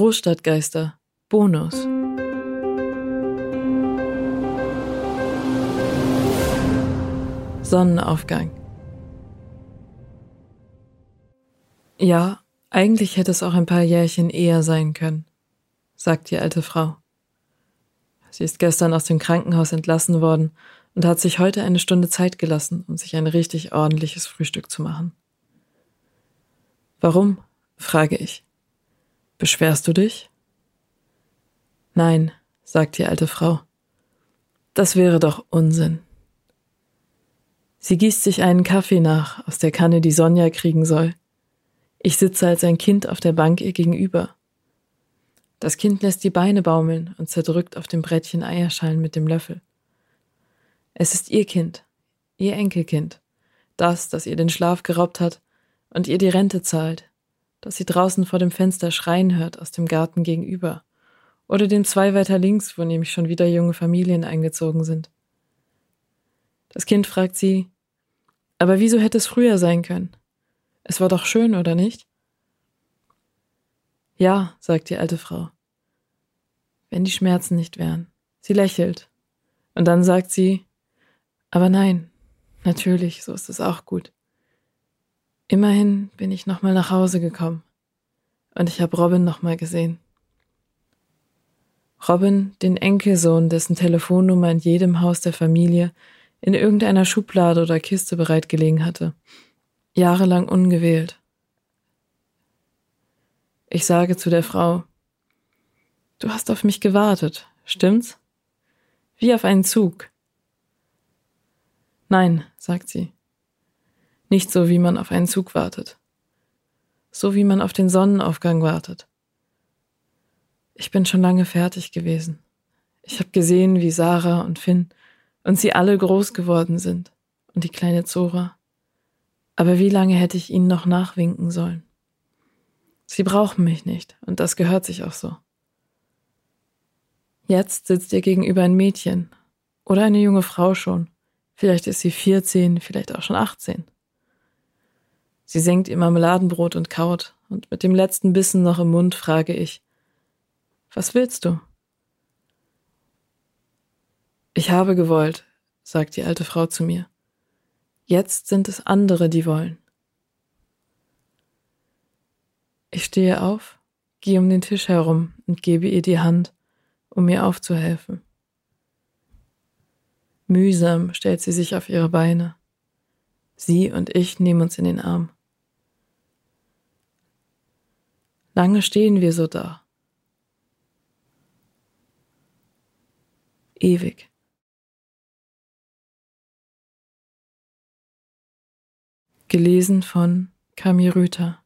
Großstadtgeister. Bonus. Sonnenaufgang. Ja, eigentlich hätte es auch ein paar Jährchen eher sein können, sagt die alte Frau. Sie ist gestern aus dem Krankenhaus entlassen worden und hat sich heute eine Stunde Zeit gelassen, um sich ein richtig ordentliches Frühstück zu machen. Warum? frage ich. Beschwerst du dich? Nein, sagt die alte Frau. Das wäre doch Unsinn. Sie gießt sich einen Kaffee nach aus der Kanne, die Sonja kriegen soll. Ich sitze als ein Kind auf der Bank ihr gegenüber. Das Kind lässt die Beine baumeln und zerdrückt auf dem Brettchen Eierschalen mit dem Löffel. Es ist ihr Kind, ihr Enkelkind, das, das ihr den Schlaf geraubt hat und ihr die Rente zahlt, das sie draußen vor dem Fenster schreien hört aus dem Garten gegenüber oder den zwei weiter links, wo nämlich schon wieder junge Familien eingezogen sind. Das Kind fragt sie, aber wieso hätte es früher sein können? Es war doch schön, oder nicht? Ja, sagt die alte Frau. Wenn die Schmerzen nicht wären. Sie lächelt. Und dann sagt sie, aber nein, natürlich, so ist es auch gut. Immerhin bin ich nochmal nach Hause gekommen. Und ich habe Robin nochmal gesehen. Robin, den Enkelsohn, dessen Telefonnummer in jedem Haus der Familie in irgendeiner Schublade oder Kiste bereitgelegen hatte. Jahrelang ungewählt. Ich sage zu der Frau, Du hast auf mich gewartet, stimmt's? Wie auf einen Zug. Nein, sagt sie. Nicht so, wie man auf einen Zug wartet. So wie man auf den Sonnenaufgang wartet. Ich bin schon lange fertig gewesen. Ich habe gesehen, wie Sarah und Finn und sie alle groß geworden sind und die kleine Zora. Aber wie lange hätte ich ihnen noch nachwinken sollen? Sie brauchen mich nicht und das gehört sich auch so. Jetzt sitzt ihr gegenüber ein Mädchen oder eine junge Frau schon. Vielleicht ist sie 14, vielleicht auch schon 18. Sie senkt ihr Marmeladenbrot und kaut, und mit dem letzten Bissen noch im Mund frage ich, was willst du? Ich habe gewollt, sagt die alte Frau zu mir. Jetzt sind es andere, die wollen. Ich stehe auf, gehe um den Tisch herum und gebe ihr die Hand, um mir aufzuhelfen. Mühsam stellt sie sich auf ihre Beine. Sie und ich nehmen uns in den Arm. Lange stehen wir so da. Ewig. Gelesen von Kami Rüther